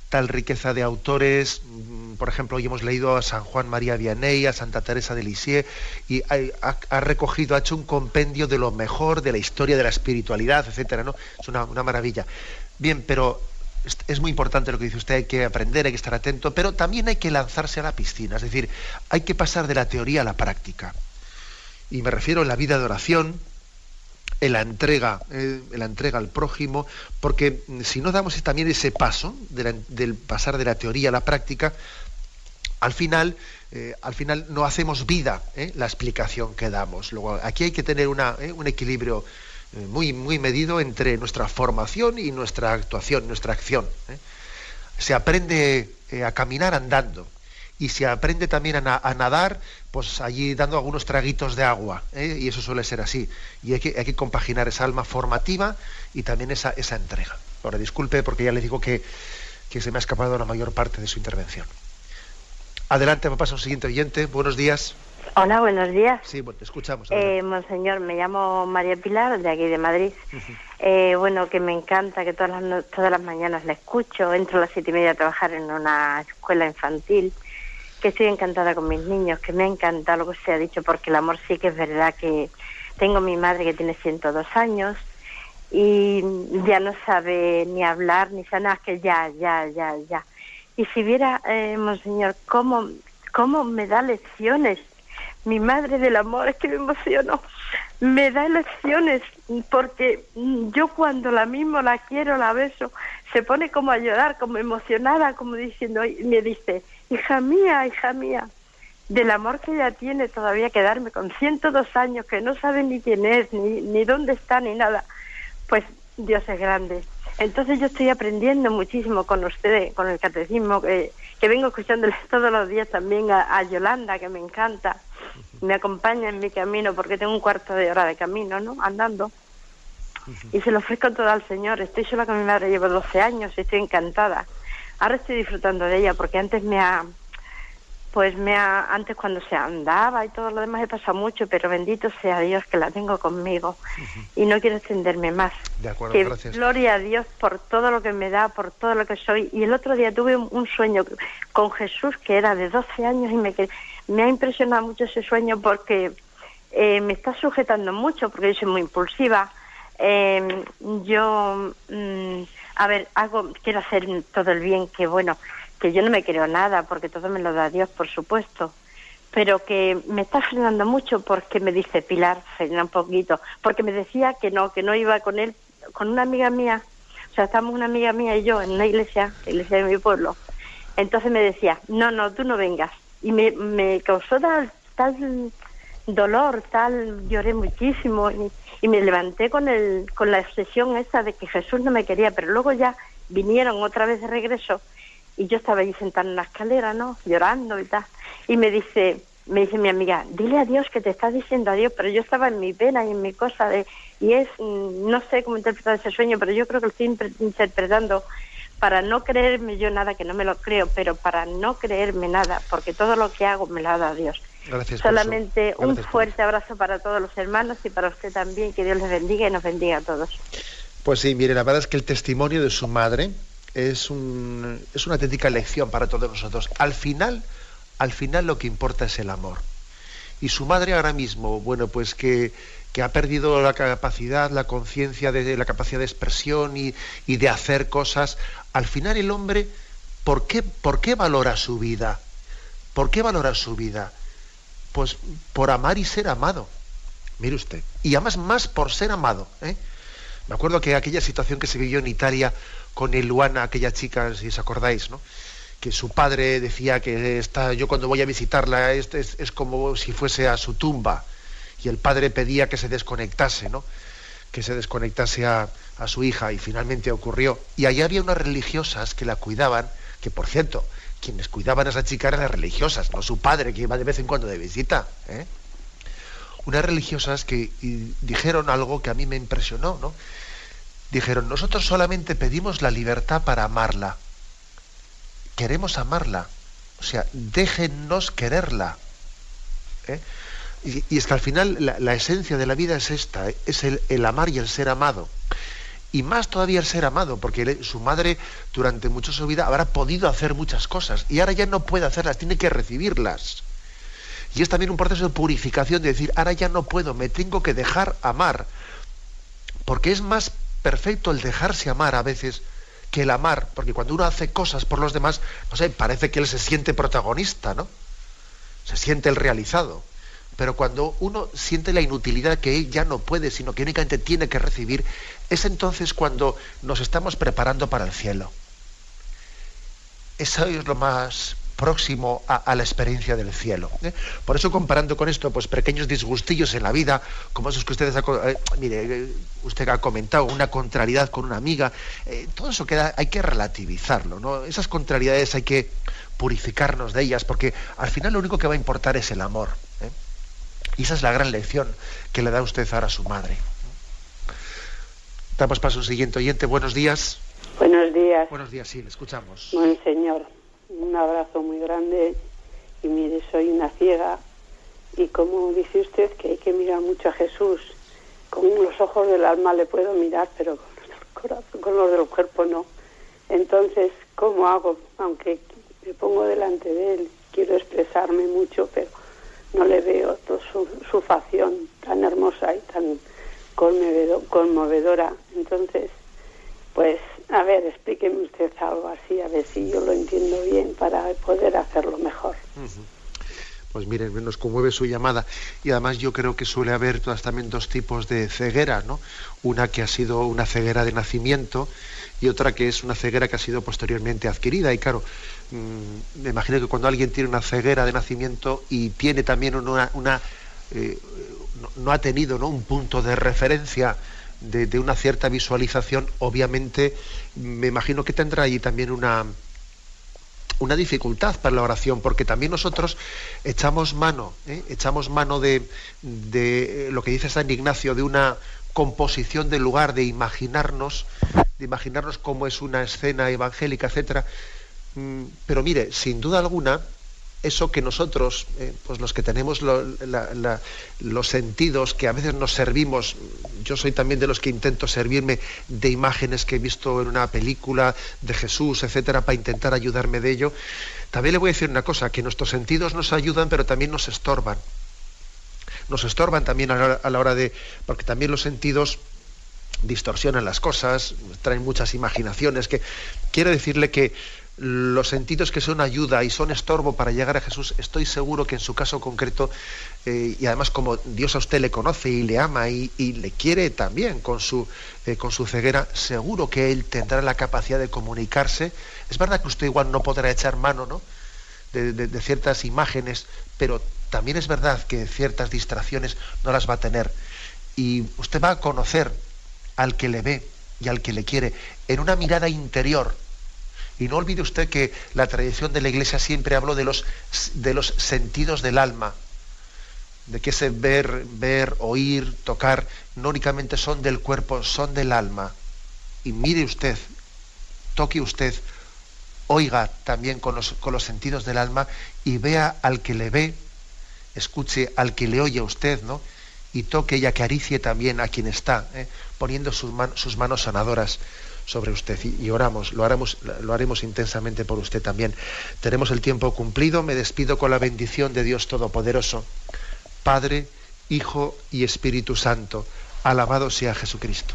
tal riqueza de autores. mm, Por ejemplo, hoy hemos leído a San Juan María Vianney, a Santa Teresa de Lisieux, y ha, recogido, ha hecho un compendio de lo mejor de la historia de la espiritualidad, etcétera, ¿no? Es una, una maravilla. Bien, pero es, muy importante lo que dice usted, hay que aprender, hay que estar atento, pero también hay que lanzarse a la piscina, es decir, hay que pasar de la teoría a la práctica. Y me refiero en la vida de oración, en la entrega, eh, en la entrega al prójimo, porque si no damos también ese paso del pasar de la teoría a la práctica, al final, eh, al final no hacemos vida eh, la explicación que damos. Luego, aquí hay que tener un equilibrio muy, muy medido entre nuestra formación y nuestra actuación, nuestra acción. Se aprende a caminar andando y se aprende también a, nadar, pues allí dando algunos traguitos de agua, ¿eh? y eso suele ser así. Y hay que, hay que compaginar esa alma formativa y también esa, esa entrega. Ahora, disculpe porque ya le digo que, que se me ha escapado la mayor parte de su intervención. Adelante, me pasa un siguiente oyente. Buenos días. Hola, buenos días. Sí, bueno, te escuchamos. Eh, monseñor, me llamo María Pilar, de aquí de Madrid. eh, bueno, que me encanta, que todas las, todas las mañanas la escucho. Entro a las siete y media a trabajar en una escuela infantil. Que estoy encantada con mis niños, que me ha encantado lo que se ha dicho, porque el amor sí que es verdad que tengo mi madre que tiene 102 años y ya no sabe ni hablar ni saber que ya, ya, ya, ya. Y si viera, eh, monseñor, cómo, cómo me da lecciones mi madre del amor, es que me emociono, me da lecciones, porque yo cuando la mismo la quiero, la beso, se pone como a llorar, como emocionada, como diciendo, y me dice, hija mía, hija mía, del amor que ella tiene todavía quedarme con 102 años, que no sabe ni quién es, ni, ni dónde está, ni nada, pues Dios es grande. Entonces yo estoy aprendiendo muchísimo con ustedes, con el catecismo, que, que vengo escuchándoles todos los días también a Yolanda, que me encanta me acompaña en mi camino porque tengo un cuarto de hora de camino, ¿no? Andando. Y se lo ofrezco todo al Señor. Estoy sola con mi madre, llevo 12 años y estoy encantada. Ahora estoy disfrutando de ella porque antes me ha, pues me ha, antes cuando se andaba y todo lo demás he pasado mucho, pero bendito sea Dios que la tengo conmigo y no quiero extenderme más. De acuerdo, que gracias. Gloria a Dios por todo lo que me da, por todo lo que soy. Y el otro día tuve un, sueño con Jesús que era de 12 años y me, me ha impresionado mucho ese sueño porque eh, me está sujetando mucho, porque yo soy muy impulsiva. Eh, yo, mm, a ver, hago, quiero hacer todo el bien, que bueno, que yo no me creo nada, porque todo me lo da Dios, por supuesto, pero que me está frenando mucho porque me dice Pilar, frena un poquito, porque me decía que no, que no iba con él, con una amiga mía, o sea, estamos una amiga mía y yo en una iglesia, la iglesia de mi pueblo, entonces me decía, no, no, tú no vengas, y me, me causó tal, tal dolor, tal, lloré muchísimo y, y, me levanté con, el, con la obsesión esa de que Jesús no me quería, pero luego ya vinieron otra vez de regreso y yo estaba allí sentada en la escalera, ¿no? Llorando y tal. Y me dice, me dice mi amiga, dile a Dios que te está diciendo adiós, pero yo estaba en mi pena y en mi cosa de, y es, mm, no sé cómo interpretar ese sueño, pero yo creo que lo estoy interpretando para no creerme yo nada, que no me lo creo, pero para no creerme nada, porque todo lo que hago me lo ha dado Dios. Gracias Solamente un fuerte abrazo para todos los hermanos y para usted también, que Dios les bendiga y nos bendiga a todos. Pues sí, mire, la verdad es que el testimonio de su madre, es, un, es una auténtica lección para todos nosotros. Al final, al final lo que importa es el amor. Y su madre ahora mismo, bueno, pues que, que ha perdido la capacidad, la conciencia de la capacidad de expresión y, y, de hacer cosas, al final el hombre, ¿por qué, ¿por qué valora su vida? ¿Por qué valora su vida? Pues por amar y ser amado. Mire usted. Y además más por ser amado. ¿eh? Me acuerdo que aquella situación que se vivió en Italia con Luana, aquella chica, si os acordáis, ¿no? que su padre decía que está, yo cuando voy a visitarla es, es, como si fuese a su tumba y el padre pedía que se desconectase, ¿no? Que se desconectase a, su hija y finalmente ocurrió. Y allí había unas religiosas que la cuidaban, que por cierto, quienes cuidaban a esa chica eran religiosas, no su padre que iba de vez en cuando de visita. ¿eh? Unas religiosas que dijeron algo que a mí me impresionó, ¿no? dijeron, nosotros solamente pedimos la libertad para amarla. Queremos amarla. O sea, déjennos quererla. ¿eh? Y, es que al final la, esencia de la vida es esta, es el, amar y el ser amado. Y más todavía el ser amado, porque su madre durante mucho su vida habrá podido hacer muchas cosas y ahora ya no puede hacerlas, tiene que recibirlas. Y es también un proceso de purificación, de decir, ahora ya no puedo, me tengo que dejar amar, porque es más perfecto el dejarse amar a veces que el amar, porque cuando uno hace cosas por los demás, no sé, parece que él se siente protagonista, ¿no? Se siente el realizado. Pero cuando uno siente la inutilidad que él ya no puede, sino que únicamente tiene que recibir, es entonces cuando nos estamos preparando para el cielo. Eso es lo más próximo a, la experiencia del cielo. ¿eh? Por eso comparando con esto, pues pequeños disgustillos en la vida, como esos que ustedes, eh, mire, eh, usted ha comentado, una contrariedad con una amiga, todo eso queda, hay que relativizarlo, ¿no? Esas contrariedades hay que purificarnos de ellas, porque al final lo único que va a importar es el amor. Y esa es la gran lección que le da usted ahora a su madre. Damos paso a un siguiente oyente. Buenos días. Buenos días. Buenos días, sí, le escuchamos. Monseñor, un abrazo muy grande. Y mire, soy una ciega. Y como dice usted que hay que mirar mucho a Jesús, con los ojos del alma le puedo mirar, pero con los del corazón, con los del cuerpo no. Entonces, ¿cómo hago? Aunque me pongo delante de él, quiero expresarme mucho, pero no le veo su, su facción tan hermosa y tan conmovedora. Entonces, pues, a ver, explíqueme usted algo así, a ver si yo lo entiendo bien para poder hacerlo mejor. Pues miren, nos conmueve su llamada y además yo creo que suele haber también dos tipos de ceguera, ¿no? Una que ha sido una ceguera de nacimiento y otra que es una ceguera que ha sido posteriormente adquirida. Y claro, mm, me imagino que cuando alguien tiene una ceguera de nacimiento y tiene también una, eh, no, ha tenido ¿no? un punto de referencia de, una cierta visualización, obviamente me imagino que tendrá allí también una, una dificultad para la oración, porque también nosotros echamos mano, ¿eh? echamos mano de, de, lo que dice San Ignacio, de una composición del lugar, de imaginarnos, de imaginarnos cómo es una escena evangélica, etcétera. Mm, pero mire, sin duda alguna, eso que nosotros, eh, pues los que tenemos los sentidos, que a veces nos servimos, yo soy también de los que intento servirme de imágenes que he visto en una película de Jesús, etcétera, para intentar ayudarme de ello. También le voy a decir una cosa, que nuestros sentidos nos ayudan, pero también nos estorban. Nos estorban también a la, a la hora de, porque también los sentidos distorsionan las cosas, traen muchas imaginaciones, que quiero decirle que los sentidos que son ayuda y son estorbo para llegar a Jesús, estoy seguro que en su caso concreto, eh, y además como Dios a usted le conoce y le ama y, le quiere también con su, eh, con su ceguera, seguro que Él tendrá la capacidad de comunicarse. Es verdad que usted igual no podrá echar mano ¿no? De ciertas imágenes, pero también es verdad que ciertas distracciones no las va a tener. Y usted va a conocer al que le ve y al que le quiere en una mirada interior y no olvide usted que la tradición de la Iglesia siempre habló de los, de los sentidos del alma, de que ese ver, ver, oír, tocar, no únicamente son del cuerpo, son del alma. Y mire usted, toque usted, oiga también con los, sentidos del alma y vea al que le ve, escuche al que le oye a usted, ¿no? Y toque y acaricie también a quien está, ¿eh? poniendo sus, manos sanadoras sobre usted y, oramos, lo haremos, lo haremos intensamente por usted también. Tenemos el tiempo cumplido, me despido con la bendición de Dios Todopoderoso, Padre, Hijo y Espíritu Santo. Alabado sea Jesucristo.